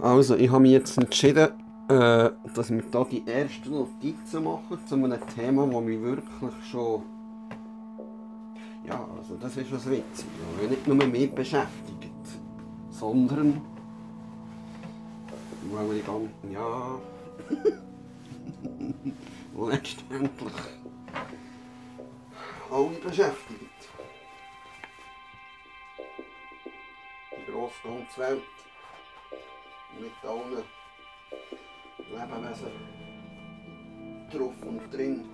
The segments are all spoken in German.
Also, ich habe mich jetzt entschieden, äh, dass wir hier die ersten Notizen machen zu einem Thema, das mich wirklich schon. Ja, also das ist was witzig, weil nicht nur mich beschäftigt, sondern. Weil ich ganz. Ja. letztendlich. alle beschäftigt. Die grosse ganze Welt. Allen Lebewesen drauf und drin.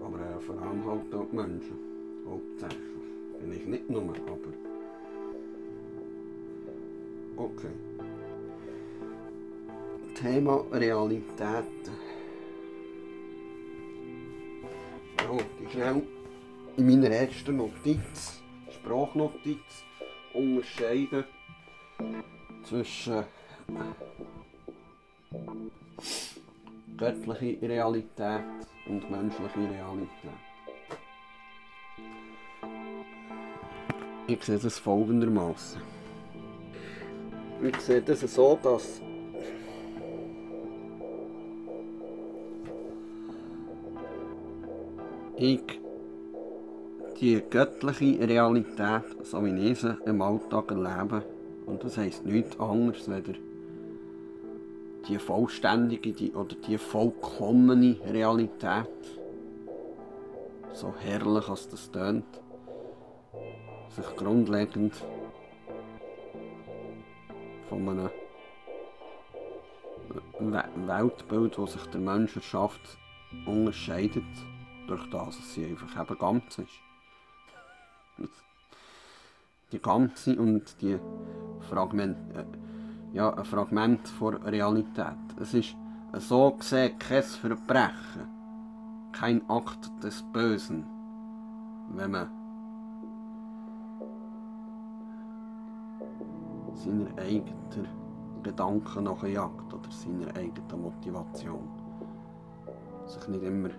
Aber äh, vor allem halt auch die Menschen. Hauptsächlich. Vielleicht nicht nur, aber. Okay. Thema Realität. Ja, die schnell in meiner ersten Notiz, Sprachnotiz, unterscheiden zwischen göttlicher Realität und menschlicher Realität. Ich sehe das folgendermaßen. Ich sehe das so, dass ich die göttliche Realität, so wie ich sie im Alltag erlebe, und das heisst nichts anderes, weder die vollständige die, oder die vollkommene Realität, so herrlich als das tönt, sich grundlegend von einem Weltbild, das sich der Mensch erschafft, unterscheidet durch das, dass sie einfach eben ganz ist. Die ganze und die Fragment, äh, ja, ein Fragment von Realität. Es ist so gesehen kein Verbrechen, kein Akt des Bösen, wenn man seiner eigenen Gedanken nachjagt oder seiner eigenen Motivation. Sich nicht immer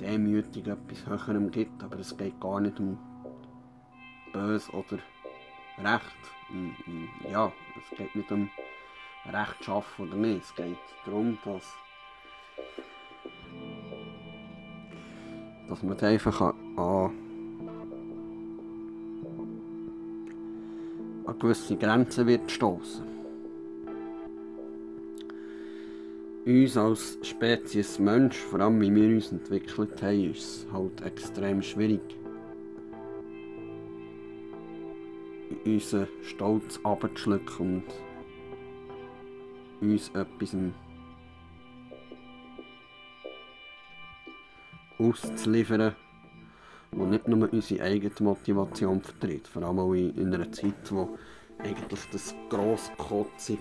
demütig etwas Höherem gibt, aber es geht gar nicht um böse oder recht. Ja, es geht nicht um Recht schaffen oder nicht. Es geht darum, dass, dass man einfach an, an gewisse Grenzen wird stoßen. Uns als Spezies Mensch, vor allem wie wir uns entwickelt haben, ist es halt extrem schwierig. Unseren Stolz abzuschlucken und uns etwas auszuliefern, das nicht nur unsere eigene Motivation vertritt, vor allem auch in, einer Zeit, wo eigentlich das grosskotzig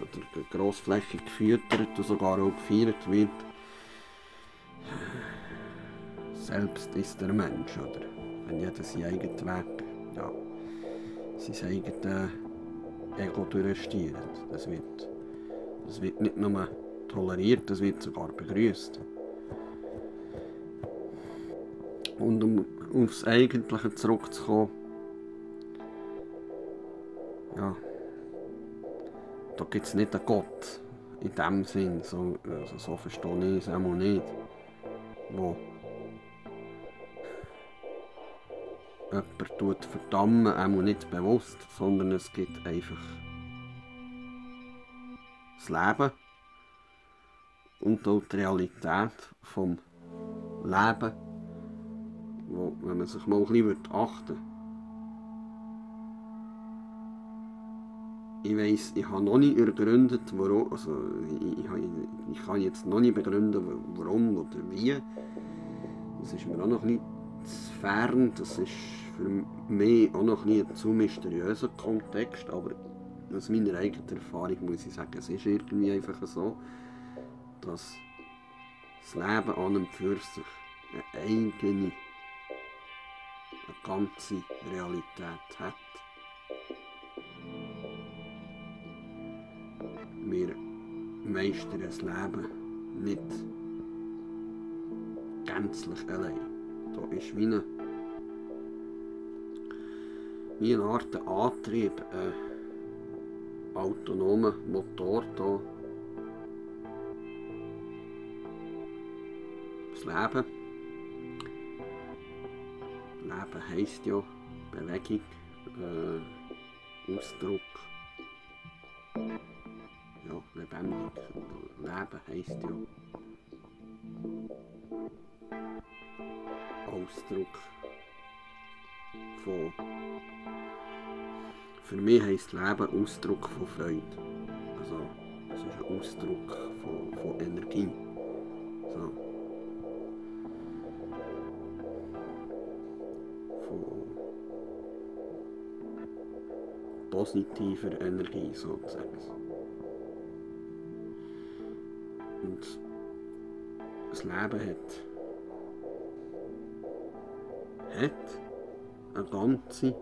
oder grossflächig gefüttert und sogar auch gefeiert wird. Selbst ist der Mensch, oder? Wenn jeder seinen eigenen Weg, ja sein eigenes Ego durchstieren. Das wird, das wird nicht nur toleriert, das wird sogar begrüßt. Und um aufs Eigentliche zurückzukommen, ja, da gibt es nicht einen Gott in dem Sinn, so, also so verstehe ich es auch nicht, wo jemand verdammen, auch nicht bewusst, sondern es gibt einfach das Leben und auch die Realität vom Leben, wo, wenn man sich mal ein bisschen achten würde. Ich weiss, ich habe noch nicht ergründet, warum, also ich, ich, ich kann jetzt noch nicht begründen, warum oder wie. Das ist mir auch noch nicht fern, das ist für mich auch noch nie ein zu mysteriöser Kontext, aber aus meiner eigenen Erfahrung muss ich sagen, es ist irgendwie einfach so, dass das Leben an und für sich eine eigene, eine ganze Realität hat. Wir meistern das Leben nicht gänzlich allein. Da ist wie eine wie eine Art Antrieb, ein autonomer Motor da. Das Leben. Leben heisst ja Bewegung, äh, Ausdruck. Ja, lebendig. Leben heisst ja Ausdruck von. Für mich heisst Leben Ausdruck von Freude. Also, es ist ein Ausdruck von, von Energie. So. Von positiver Energie sozusagen. Und das Leben hat hat eine ganze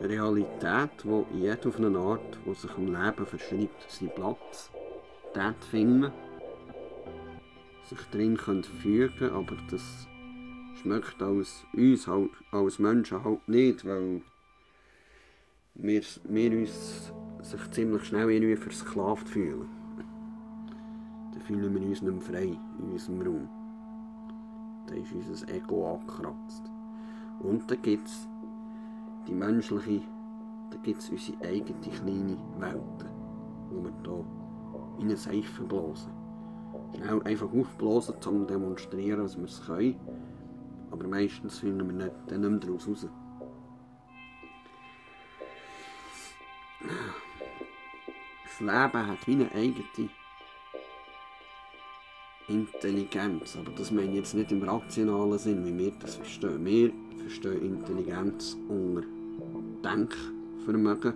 Realität, wo jeder auf eine Art, die sich im Leben verschreibt, seinen Platz dort finden, sich drin können fügen aber das schmeckt als uns halt, als Menschen halt nicht, weil wir, wir uns sich ziemlich schnell irgendwie versklavt fühlen. Dann fühlen wir uns nicht mehr frei in unserem Raum. Dann ist unser Ego angekratzt. Und dann gibt es die menschliche, dann gibt es unsere eigene kleine Welt, wo wir hier in eine Seife blasen. Schnell einfach aufblasen, um zu demonstrieren, dass wir es können. Aber meistens finden wir nicht, dann nicht mehr daraus raus. Das Leben hat wie eine eigene Intelligenz. Aber das meine ich jetzt nicht im rationalen Sinn, wie wir das verstehen. Wir verstehen Intelligenz unter Denkvermögen,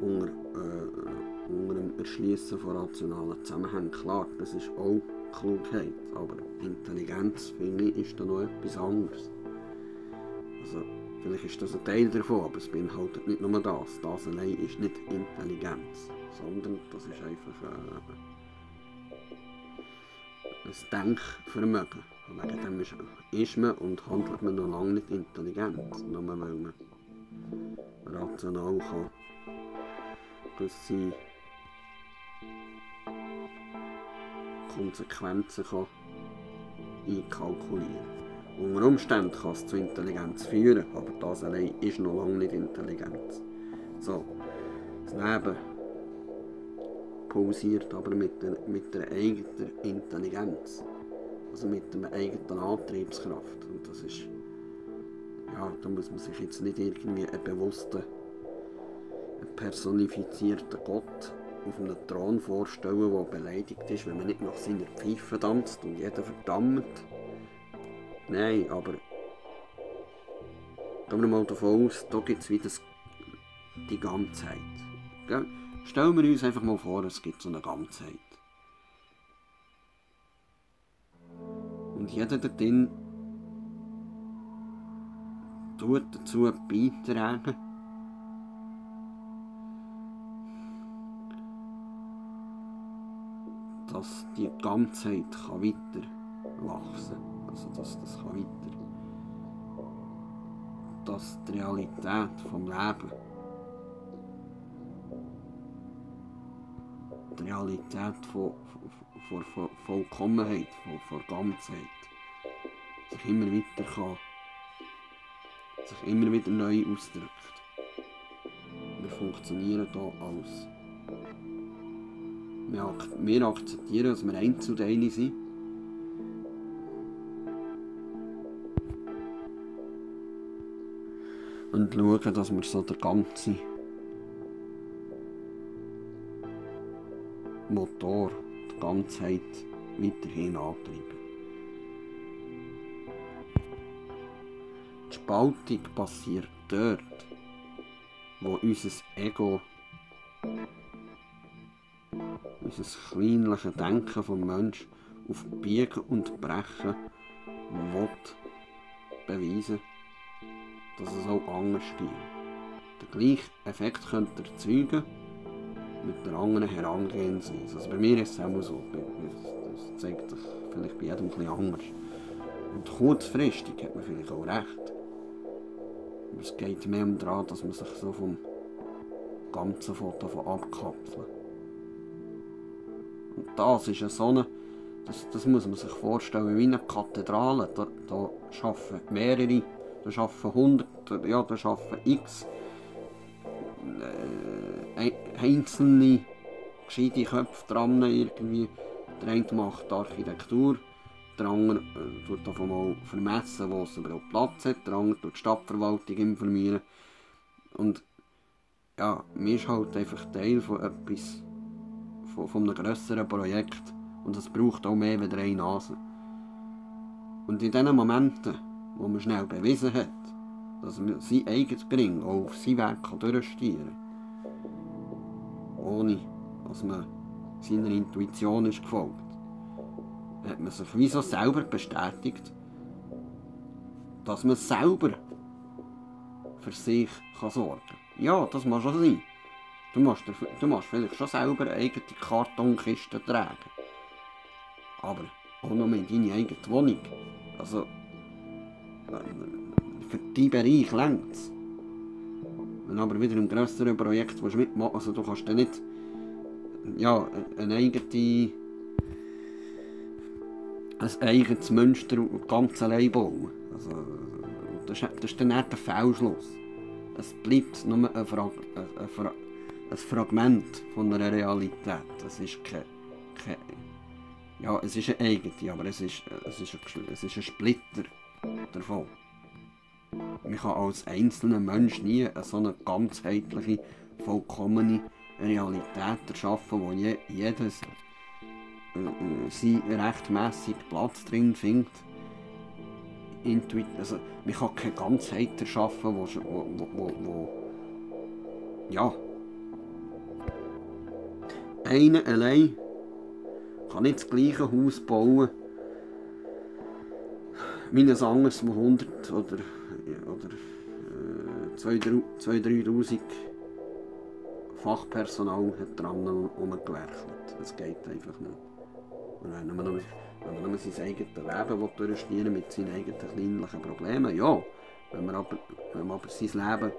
unter, äh, unter dem Erschließen von rationalen Zusammenhängen. Klar, das ist auch Klugheit, aber Intelligenz, finde ich, ist da noch etwas anderes. Also, vielleicht ist das ein Teil davon, aber es beinhaltet nicht nur das. Das allein ist nicht Intelligenz, sondern das ist einfach... Äh, ein Denkvermögen. Wegen dem ist, ist man und handelt man noch lange nicht intelligent, nur weil man rational kann gewisse Konsequenzen kann einkalkulieren Unter Umständen kann es zu Intelligenz führen, aber das allein ist noch lange nicht Intelligenz. So, das Leben pausiert aber mit, der, mit der eigenen Intelligenz. Also mit einer eigenen Antriebskraft. Und das ist, ja, da muss man sich jetzt nicht irgendwie einen bewussten, einen personifizierten Gott auf einem Thron vorstellen, der beleidigt ist, wenn man nicht nach seiner Pfeife tanzt und jeder verdammt. Nein, aber gehen wir mal davon aus, da gibt es wieder die Ganzheit. Stellen wir uns einfach mal vor, es gibt so eine Ganzheit. Und jeder drin tut dazu beitragen, dass die Ganzheit kann weiter wachsen kann. Also dass das kann weiter dass die Realität vom Leben die Realität von, von, von, Vollkommenheit, von, von Ganzheit, sich immer weiter kann, sich immer wieder neu ausdrückt. Wir funktionieren hier als wir, ak wir akzeptieren, dass wir Einzelteile sind. Und schauen, dass wir so der ganze Motor Ganzheit weiterhin antreiben. Die Spaltung passiert dort, wo unser Ego, unser kleinliches Denken vom Mensch auf Biegen und Brechen will beweisen, dass es auch anders geht. Der gleiche Effekt könnte erzeugen, mit einer anderen Herangehensweise. Also bei mir ist es auch so, das zeigt sich vielleicht bei jedem etwas anders. Und kurzfristig hat man vielleicht auch recht. es geht mehr um daran, dass man sich so vom ganzen Foto von abkapseln. Und das ist eine so eine, das, das muss man sich vorstellen, wie eine Kathedrale. Da, da arbeiten mehrere, da arbeiten hunderte, ja, da arbeiten x einzelne gescheite Köpfe dran irgendwie. Der eine macht Architektur, der andere äh, tut davon mal vermessen, wo es überhaupt Platz hat, der andere tut die Stadtverwaltung informieren. Und ja, mir ist halt einfach Teil von etwas, von, von einem grösseren Projekt. Und es braucht auch mehr als eine Nase. Und in diesen Momenten, wo man schnell bewiesen hat, dass man sein eigenes Gring auch auf sein Werk durchstieren kann, ohne dass man seiner Intuition ist gefolgt, hat man sich wie so selber bestätigt, dass man selber für sich kann sorgen kann. Ja, das muss schon sein. Du musst, du musst vielleicht schon selber eine eigene Kartonkiste tragen. Aber auch noch in deine eigene Wohnung. Also, für deinen Bereich längt es. Aber wieder im grösseren Projekt mitmachen also du kannst dann nicht ja, eine eigene ein eigenes Münster ganz allein bauen. Also, das, ist, das ist dann nicht der Fehlschluss. Es bleibt nur ein, Fra ein, Fra ein Fragment von einer Realität. Es ist kein, kein, ja, es ist eine eigene, aber es ist, es ist, ein, es ist ein Splitter davon. Man kann als einzelner Mensch nie eine so eine ganzheitliche, vollkommene Realität erschaffen, wo je, jedes äh, äh, seinen rechtmäßigen Platz drin findet. Intuit, also, man kann keine Ganzheit erschaffen, wo, wo, wo, wo ja, einer allein kann nicht das gleiche Haus bauen wie ein anderes, das 100 oder, oder äh, 2'000, Fachpersonal hat dran umgewerkelt. Das geht einfach nicht. Und wenn man nur, wenn man nur sein eigenes Leben durchstieren mit seinen eigenen kleinlichen Problemen, ja. Wenn man aber, wenn man aber sein Leben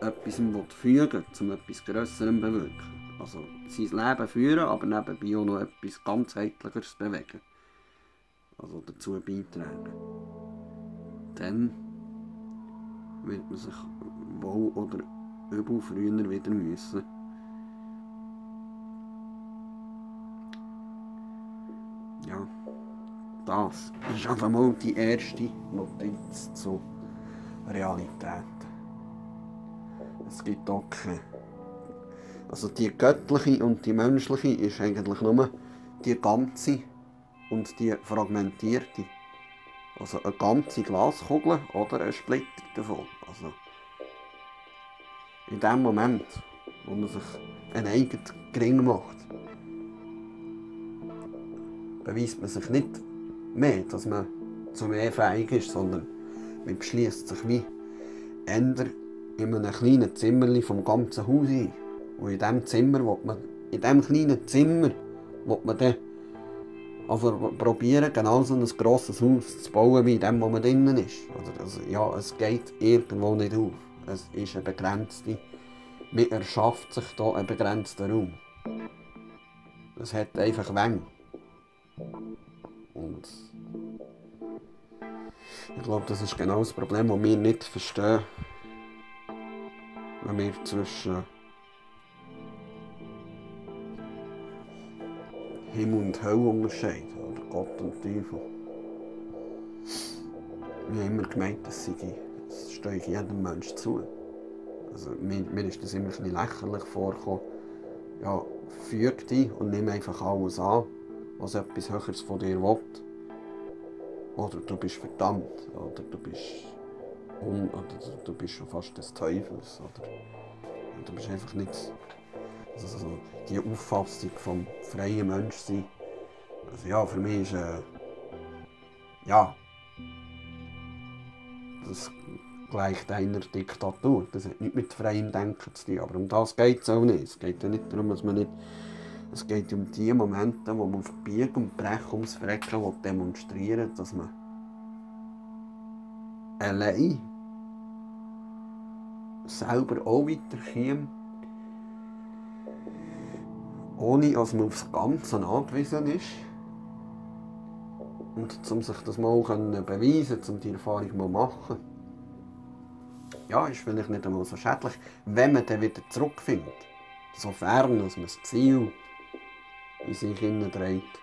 etwas fügen will, um etwas Grösserem zu bewirken, also sein Leben führen, aber nebenbei auch noch etwas ganzheitlicheres bewegen. Also dazu beitragen. Dann wird man sich wohl oder übel früher wieder müssen. Ja, das ist einfach mal die erste Notiz zur Realität. Es gibt auch keine also die göttliche und die menschliche ist eigentlich nur die ganze und die fragmentierte. Also eine ganze Glaskugel oder ein Splitter davon. Also in dem Moment, wo man sich ein eigenes Gring macht, beweist man sich nicht mehr, dass man zu mehr fähig ist, sondern man beschließt sich wie ändert in einem kleinen Zimmer vom ganzen Haus ein. Und in diesem Zimmer, will man, in diesem kleinen Zimmer, will man dann also probieren, genau so ein grosses Haus zu bauen, wie dem, wo man drinnen ist. Also, ja, es geht irgendwo nicht auf. Es ist eine begrenzte, man erschafft sich hier einen begrenzten Raum. Es hat einfach Wänge. Und ich glaube, das ist genau das Problem, das wir nicht verstehen. Wenn wir zwischen Himmel und Hölle unterscheiden, oder Gott und Teufel. Ich habe immer gemeint, das, sei, das stehe ich jedem Menschen zu. Also, mir, mir ist das immer ein lächerlich vorgekommen. Ja, füg dich und nimm einfach alles an, was etwas Höheres von dir will. Oder du bist verdammt, oder du bist, un, oder du bist schon fast des Teufels. Oder du bist einfach nicht also so die Auffassung vom freien Menschsein. Also ja, für mich ist äh, ja das gleicht einer Diktatur. Das hat nicht mit freiem Denken zu tun. Aber um das geht es auch nicht. Es geht ja nicht darum, dass man nicht. Es geht um die Momente, wo man auf Bieg und Brech ums Frecken demonstrieren dass man allein selber auch weiterkäme, ohne dass man aufs Ganze angewiesen ist. Und um sich das mal beweisen um die Erfahrung mal machen. Ja, ist vielleicht nicht einmal so schädlich, wenn man dann wieder zurückfindet. Sofern man das Ziel in sich trägt.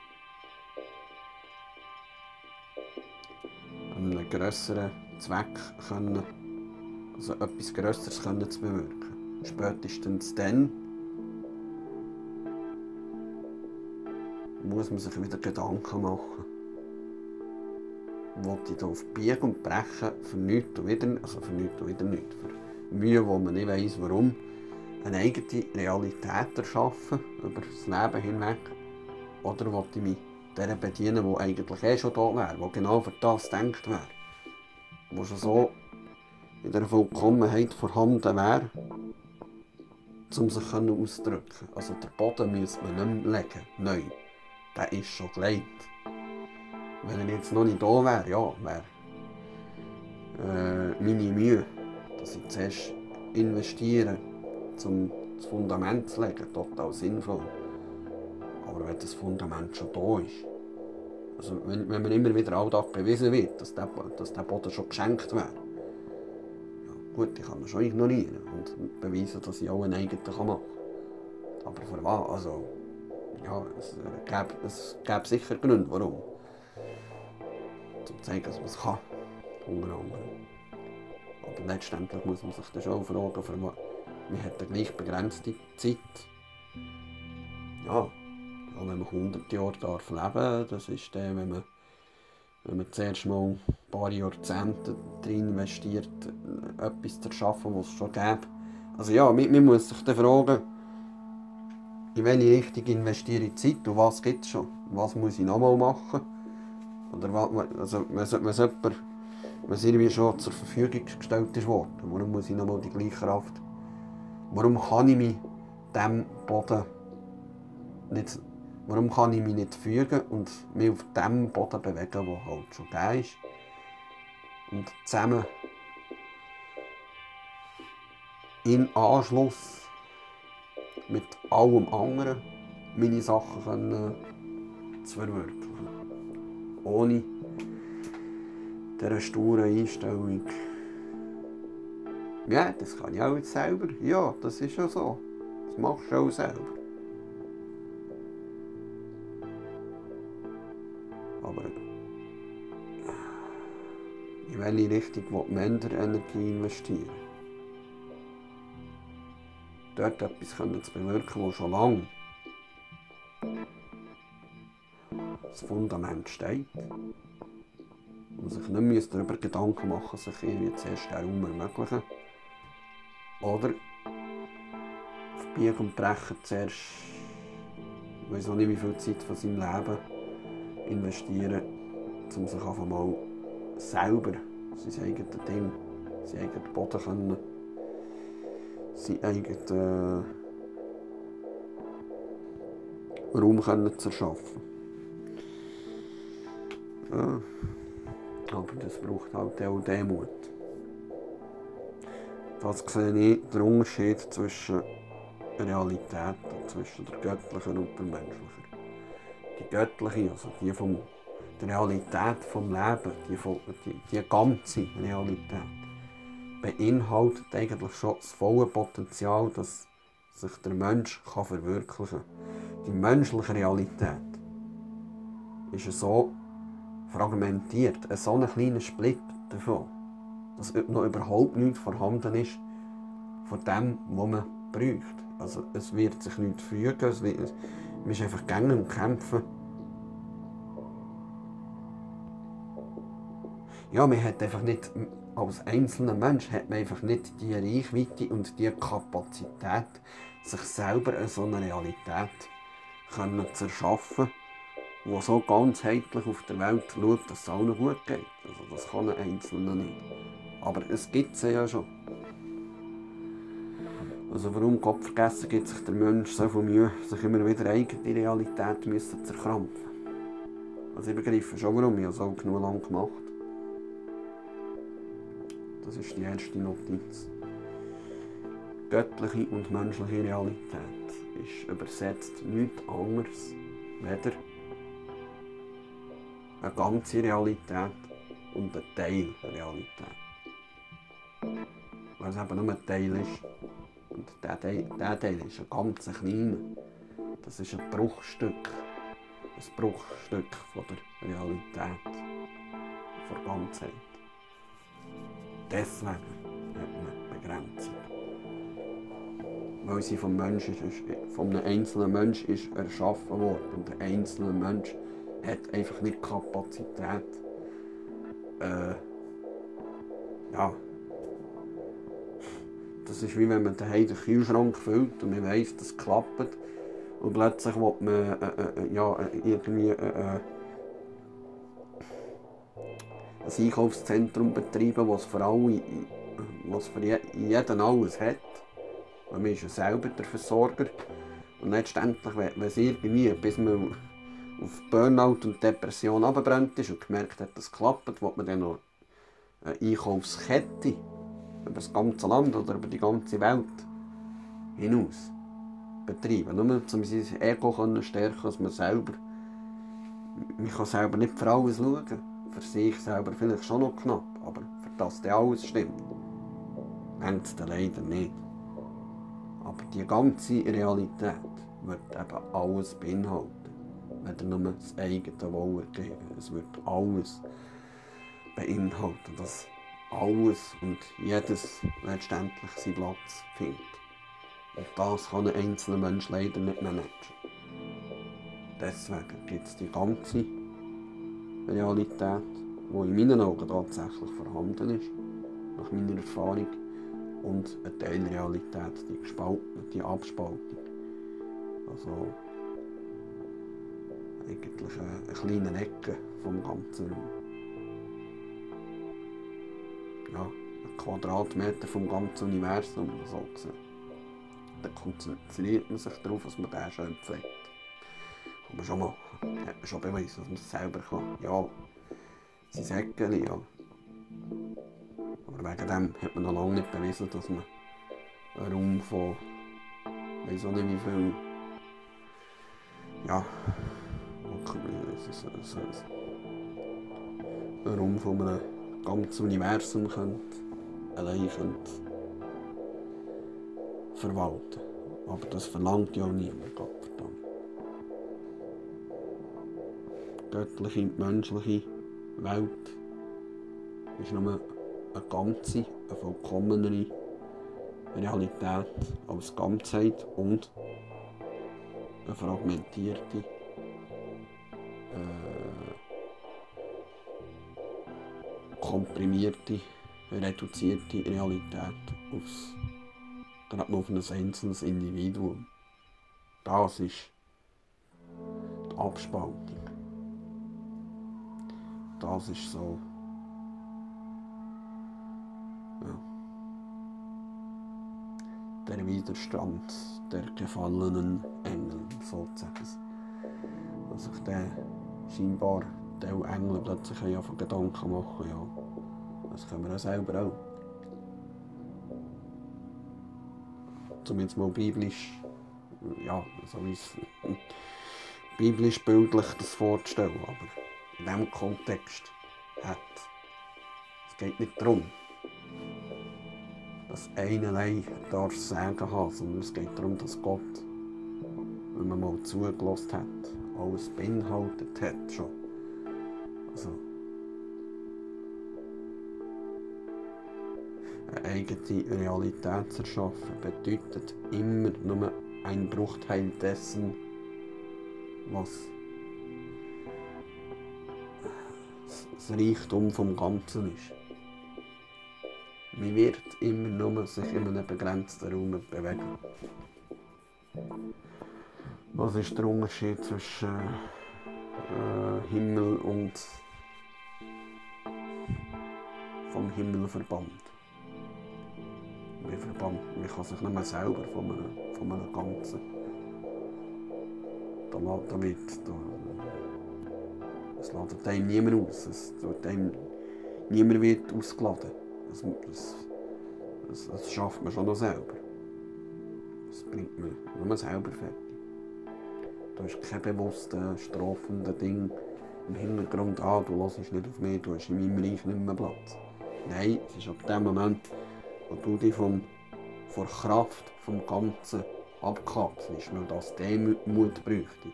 Einen grösseren Zweck können, also etwas Grösseres können zu bewirken. Spätestens dann muss man sich wieder Gedanken machen. Wollte ich da auf Biegen und Brechen für nichts und wieder, also für nichts und wieder nichts, für Mühe, wo man nicht weiss, warum, eine eigene Realität erschaffen, über das Leben hinweg? Oder wollte ich mich der bedienen, die eigentlich eh schon da wäre, die genau für das gedacht wäre? Die schon so in der Vollkommenheit vorhanden wäre, um sich auszudrücken. Also der Boden müsste man nicht mehr legen, neu. Der ist schon gelegt. Wenn er jetzt noch nicht da wäre, ja, wäre äh, meine Mühe, dass ich zuerst investiere um das Fundament zu legen, total sinnvoll. Aber wenn das Fundament schon da ist, also wenn, wenn man immer wieder Alltag bewiesen wird, dass der, dass der Boden schon geschenkt wäre, ja, gut, ich kann ihn schon ignorieren und beweisen, dass ich auch einen eigenen machen kann. Aber für was? Also, ja, es äh, gäbe, es gäbe sicher Gründe, warum. Um zu zeigen, dass man es kann. Unter anderem. Aber letztendlich muss man sich dann schon fragen, für was man hat eine gleich begrenzte Zeit. Ja, wenn man 100 Jahre darf leben das ist dann, wenn man, wenn man zuerst mal ein paar Jahrzehnte drin investiert, etwas zu erschaffen, was es schon gäbe. Also ja, man, man muss sich dann fragen, in welche Richtung investiere ich Zeit und was gibt es schon? Was muss ich nochmal machen? Oder was, also, wenn, jemand, es irgendwie schon zur Verfügung gestellt ist worden, warum muss ich nochmal die gleiche Kraft Warum kann ich mich dem Boden nicht, warum kann ich mich nicht fügen und mich auf dem Boden bewegen, der halt schon da ist? Und zusammen in Anschluss mit allem anderen meine Sachen können zu verwirklichen. Ohne diese sture Einstellung ja, das kann ich auch jetzt selber. Ja, das ist ja so. Das machst du auch selber. Aber in welche Richtung will man Energie investieren? Dort etwas können zu bewirken, das schon lange das Fundament steht. Und sich nicht darüber Gedanken machen, sich irgendwie zuerst den ermöglichen. Oder auf Biegen und Brechen zuerst, ich weiß auch nicht wie viel Zeit von seinem Leben investieren, um sich einfach mal selber sein eigenes Ding, sein eigenes Boden können, sein eigenes äh, Raum können zu erschaffen. Ja. Aber das braucht halt auch Demut. Das sehe ich den Unterschied zwischen Realität, zwischen der göttlichen und der menschlichen. Die göttliche, also die von der Realität vom Leben, die, die, die ganze Realität, beinhaltet eigentlich schon das volle Potenzial, dass sich der Mensch kann verwirklichen kann. Die menschliche Realität ist so fragmentiert, so ein kleiner Split davon dass noch überhaupt nichts vorhanden ist von dem, was man braucht. Also es wird sich nichts fügen, es wird, man ist einfach gängen und kämpfen. Ja, man hat einfach nicht, als einzelner Mensch hat man einfach nicht die Reichweite und die Kapazität, sich selber so eine Realität können zu erschaffen, die so ganzheitlich auf der Welt schaut, dass es allen gut geht. Also das kann ein Einzelner nicht. Aber es gibt sie ja schon. Also warum Gott vergessen gibt sich der Mensch so viel Mühe, sich immer wieder eigene Realität müssen zu erkrampfen. Also ich begreife schon warum, ich habe es auch genug lang gemacht. Das ist die erste Notiz. göttliche und menschliche Realität ist übersetzt nichts anderes, weder eine ganze Realität und ein Teil der Realität. Weil es eben nur ein Teil ist. Und der Teil, Teil ist ein ganz kleiner. Das ist ein Bruchstück. Ein Bruchstück von der Realität. Von der Ganzheit. Deswegen hat man Begrenzung. Weil sie vom Menschen ist, einem einzelnen Menschen ist erschaffen worden. Und der einzelne Mensch hat einfach nicht die Kapazität, äh, ja, das ist wie wenn man daheim den Kühlschrank füllt und man weiss, das klappt. Und plötzlich will man äh, äh, äh ja, irgendwie äh, äh, ein Einkaufszentrum betreiben, das für alle, was für jeden alles hat. Man ist ja selber der Versorger. Und letztendlich, wenn es irgendwie, bis man auf Burnout und Depression abgebrannt ist und gemerkt hat, dass es klappt, will man dann noch eine Einkaufskette über das ganze Land oder über die ganze Welt hinaus betreiben. Nur um sein Ego zu stärken, dass man selber, man kann selber nicht für alles schauen. Für sich selber vielleicht schon noch knapp, aber für das dann alles stimmt, längt es leider nicht. Aber die ganze Realität wird eben alles beinhalten wenn er nur das eigene Wollen geben. Es wird alles beinhalten, dass alles und jedes letztendlich seinen Platz findet. Und das kann ein einzelner Mensch leider nicht managen. Deswegen gibt es die ganze Realität, die in meinen Augen tatsächlich vorhanden ist, nach meiner Erfahrung, und eine Teilrealität, die, gespalten, die Abspaltung. Also eigentlich eine, eine kleine Ecke vom ganzen Raum. Ja, ein Quadratmeter vom ganzen Universum, so gesehen. Dann konzentriert man sich darauf, dass man den schön pflegt. Man schon machen. Hat man schon beweisen, dass man es selber kann. Ja, sie sagen ja. Aber wegen dem hat man noch lange nicht bewiesen, dass man einen Raum von, weiß auch nicht wie viel, ja, so, so, einen Raum von einem ganzen Universum könnt, allein könnt verwalten Aber das verlangt ja niemand, Gottverdammt. Göttliche, menschliche Welt ist nur eine ganze, eine vollkommenere Realität als Ganzheit und eine fragmentierte komprimierte, reduzierte Realität aufs, gerade auf ein einzelnes Individuum. Das ist die Abspaltung. Das ist so. Ja. Der Widerstand der gefallenen Engel, sozusagen. Dass sich der scheinbar der Engel plötzlich ja von Gedanken machen, ja. Das können wir auch selber auch. Zumindest mal biblisch, ja, so wie es biblisch bildlich das vorzustellen, aber in diesem Kontext hat es geht nicht darum, dass einerlei darf sagen haben, sondern es geht darum, dass Gott, wenn man mal zugelassen hat, alles beinhaltet hat schon. Also, eine eigene Realität zu erschaffen bedeutet immer nur ein Bruchteil dessen, was das Reichtum vom Ganzen ist. Man wird immer nur sich in einem begrenzten Raum bewegen. Was ist der Unterschied zwischen äh, Himmel und vom Himmel verbannt? Man, verbannt, man kann sich nicht mehr selber von einem, von einem Ganzen. Da lädt damit, da, es ladet einem niemand aus. Es wird einem, niemand wird ausgeladen. Das, das, das, das schafft man schon noch selber. Das bringt mich nur selber fertig. Du hast kein bewusstes, strafendes Ding im Hintergrund an, du hörst nicht auf mich, du hast in meinem Reich nicht mehr Platz. Nein, es ist ab dem Moment, wo du dich vom, von der Kraft vom Ganzen abkapselst, weil das Demut bräuchte.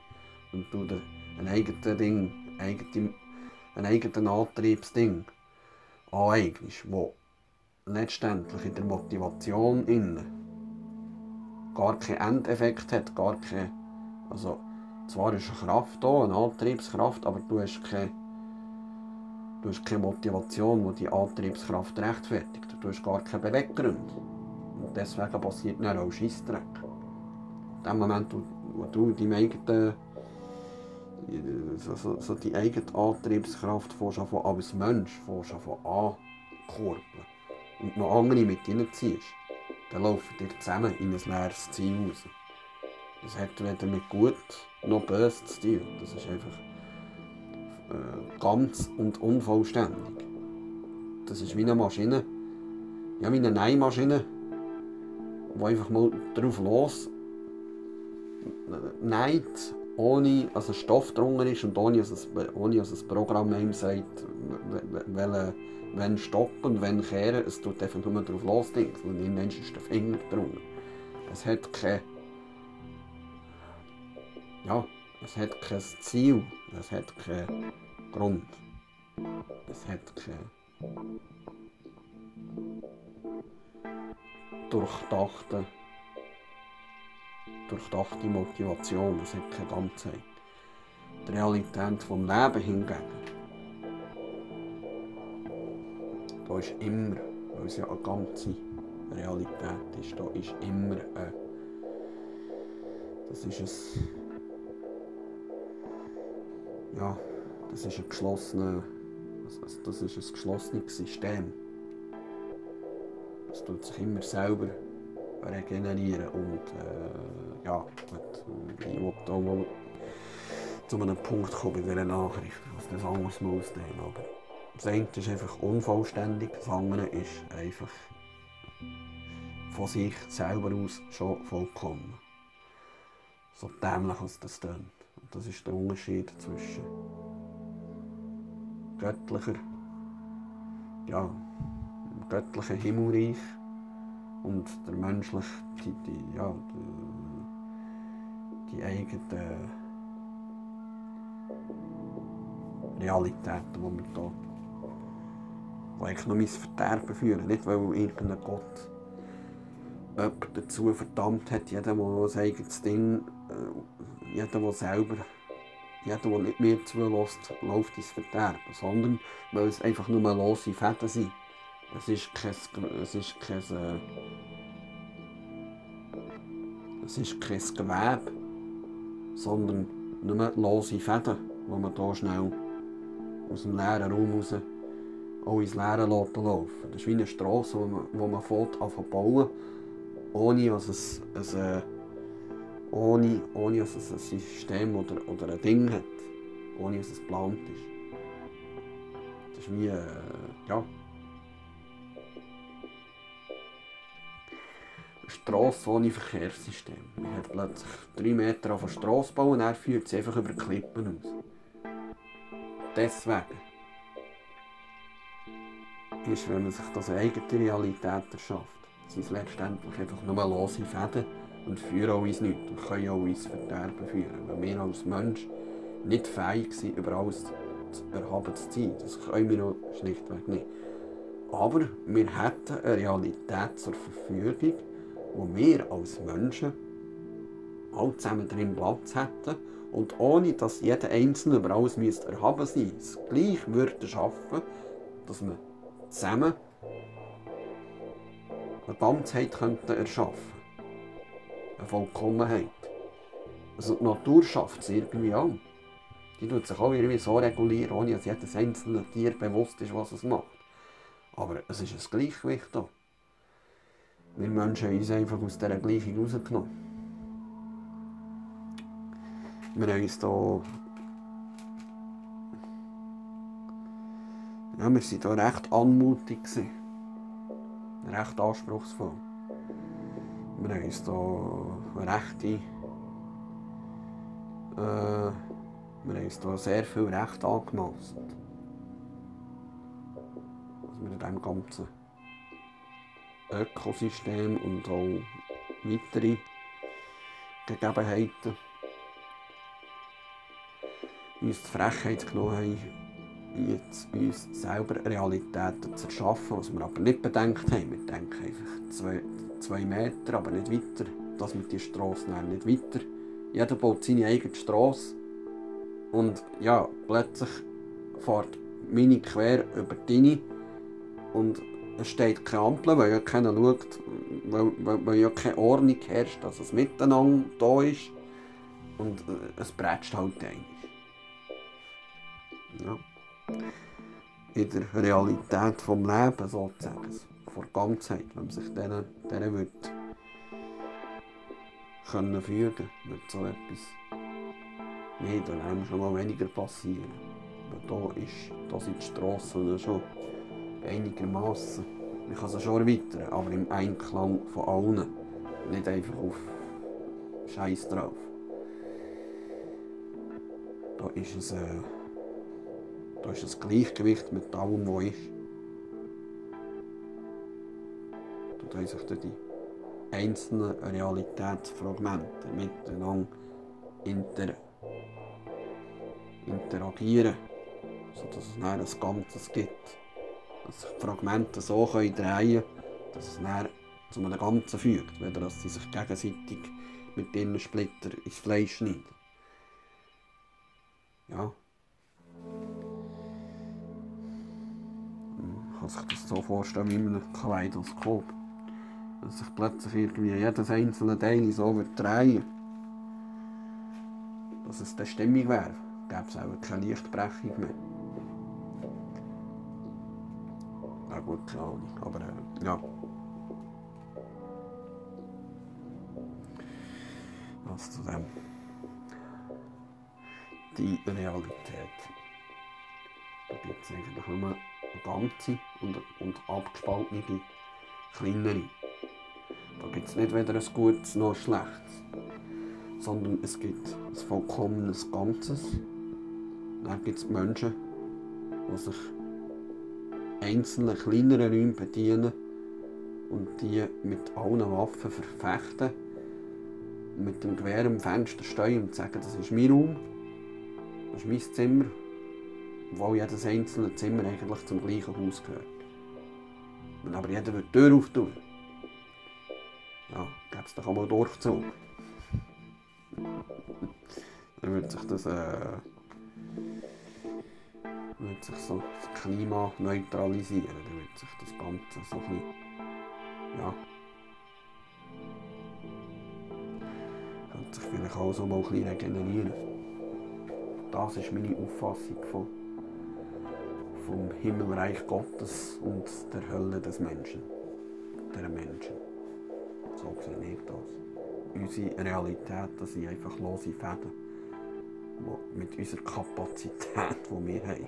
Und du dir ein eigenes Ding, eigene, ein eigenes Antriebsding aneignest, wo letztendlich in der Motivation innen gar keinen Endeffekt hat, gar keine, also zwar ist eine Kraft da, eine Antriebskraft, aber du hast keine, du hast keine Motivation, die die Antriebskraft rechtfertigt. Du hast gar keinen Beweggrund. Und deswegen passiert dann auch Scheissdreck. In dem Moment, wo du deine eigene, so, so, so die eigene Antriebskraft von als Mensch von ankurbeln und noch andere mit reinziehst, dann laufen ihr zusammen in ein leeres Ziel raus. Das hat weder mit gut noch böse zu tun. Das ist einfach äh, ganz und unvollständig. Das ist wie eine Maschine. Ja, wie eine Nähmaschine, die einfach mal drauf los näht, ohne ein Stoff drunter ist und ohne es, ohne das Programm einem sagt, welche wenn stoppen und wenn kehren, es tut einfach nur drauf los, und im Menschen ist der Finger drunter. Es hat kein, ja, es hat kein Ziel, es hat keinen Grund, es hat keine durchdachte, durchdachte Motivation, es hat keine Ganzheit. Die Realität vom Leben hingegen da ist immer, weil es ja eine ganze Realität ist, da ist immer ein, das ist ein, ja, das ist ein geschlossenes, das ist ein geschlossenes System. Es tut sich immer selber regenerieren und äh, ja, gut, ich will da mal zu einem Punkt kommen bei dieser Nachricht, was das anders mal ausdehnen, aber das eine ist einfach unvollständig, das andere ist einfach von sich selber aus schon vollkommen. So dämlich als das tönt. Und das ist der Unterschied zwischen göttlicher, ja, göttlichen Himmelreich und der menschlichen, die, die, ja, die, die eigenen Realitäten, die wir hier die noch mein Verderben führen. Nicht, weil irgendein Gott jemand dazu verdammt hat, jeder, der sein eigenes Ding, äh, jeder, der selber, jeder, der nicht mehr zulässt, läuft ins Verderben, sondern weil es einfach nur lose Fäden sind. Es ist kein, es ist kein, es ist kein Gewebe, sondern nur lose Fäden, die man hier schnell aus dem leeren Raum raus auch ins Leere laufen Das ist wie eine Straße, wo man, wo man fährt, bauen, ohne dass es, es äh, ohne, ohne dass es ein System oder, oder ein Ding hat, ohne dass es geplant ist. Das ist wie, äh, ja, Straße ohne Verkehrssystem. Man hat plötzlich drei Meter auf der Straße bauen und er führt sie einfach über Klippen aus. Deswegen ist, wenn man sich das eigene Realität erschafft. Es sind letztendlich einfach nur lose Fäden und führen auch ins Nichts und können auch ins Verderben führen. Weil wir als Mensch nicht fähig sind, über alles zu erhaben zu sein. Das können wir noch schlichtweg nicht. Aber wir hätten eine Realität zur Verfügung, wo wir als Menschen alle zusammen drin Platz hätten und ohne dass jeder Einzelne über alles erhaben sein müsste, es gleich würde schaffen, dass man zusammen eine Ganzheit könnten erschaffen Eine Vollkommenheit. Also die Natur schafft es irgendwie auch. Die tut sich auch irgendwie so regulieren, ohne dass jedes einzelne Tier bewusst ist, was es macht. Aber es ist ein Gleichgewicht da. Wir Menschen haben uns einfach aus dieser Gleichung rausgenommen. Wir haben uns hier Ja, wir waren hier recht anmutig. Recht anspruchsvoll. Wir haben uns hier rechte. Äh, wir haben uns hier sehr viel Recht angemaßt. Wir in diesem ganzen Ökosystem und auch weitere Gegebenheiten uns die Frechheit genommen haben, jetzt uns selber Realitäten zu erschaffen, was wir aber nicht bedenkt haben. Wir denken einfach zwei, zwei Meter, aber nicht weiter. Das mit der Straße nicht weiter. Jeder baut seine eigene Straße. Und ja, plötzlich fährt meine quer über deine und steht keine Ampel, weil ja keiner schaut, weil, weil, weil ja keine Ordnung herrscht, dass es miteinander da ist. Und äh, es bretscht halt ein. Ja. In der Realität vom Leben sozusagen, vor Ganzheit, wenn man sich denen, denen wird können fügen, wird so etwas nicht oder einem schon mal weniger passieren. Weil da ist, da sind die Strassen schon einigermaßen. Man kann sie schon erweitern, aber im Einklang von allen. Nicht einfach auf Scheiß drauf. Da ist es, äh, da ist das Gleichgewicht mit allem, was ist. Da haben sich die einzelnen Realitätsfragmente miteinander inter interagieren, sodass es ein Ganzes gibt. Die Fragmente so können drehen dass es dann zu einem Ganzen fügt, weder dass sie sich gegenseitig mit ihren Splitter ins Fleisch schneiden. Ja. Man kann sich das so vorstellen wie in einem Kaleidoskop. Dass sich plötzlich irgendwie jedes einzelne Teil so wird drehen dass es dann stimmig wäre gäbe es auch keine Lichtbrechung mehr. Gut, keine Ahnung, aber äh, ja. Was zu dem. Die Realität. Da gibt es eigentlich nur ganze und, und abgespaltene kleinere. Da gibt es nicht weder ein gutes noch ein schlechtes, sondern es gibt ein vollkommenes Ganzes dann gibt es Menschen, die sich einzelne kleinere Räume bedienen und die mit allen Waffen verfechten, mit dem Gewehr am Fenster stehen und sagen, das ist mein Raum, das ist mein Zimmer, obwohl jedes einzelne Zimmer eigentlich zum gleichen Haus gehört. Wenn aber jeder die Tür auftun, ja, gäbe es doch einmal Durchzug. Dann würde sich das äh, wird sich so das Klima neutralisieren, dann wird sich das Ganze so ein bisschen, ja, könnte sich vielleicht auch so mal ein bisschen regenerieren. Das ist meine Auffassung von, vom Himmelreich Gottes und der Hölle des Menschen, der Menschen. So sehe ich das. Unsere Realität, das sind einfach lose Fäden mit unserer Kapazität, die wir haben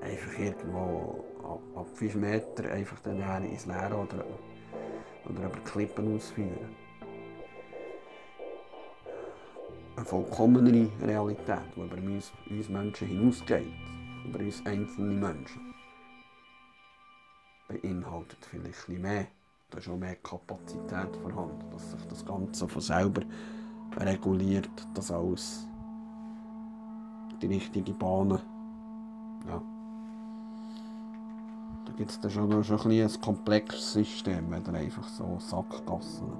einfach irgendwo ab 5 Meter einfach dann ins Leere oder, oder über Klippen ausführen. Eine vollkommenere Realität, die über uns, uns Menschen hinausgeht, über uns einzelne Menschen, beinhaltet vielleicht ein mehr. Da ist mehr Kapazität vorhanden, dass sich das Ganze von selber reguliert, dass alles die richtige Bahnen ja, gibt es dann schon, schon ein, ein komplexes System, wenn einfach so Sackgassen.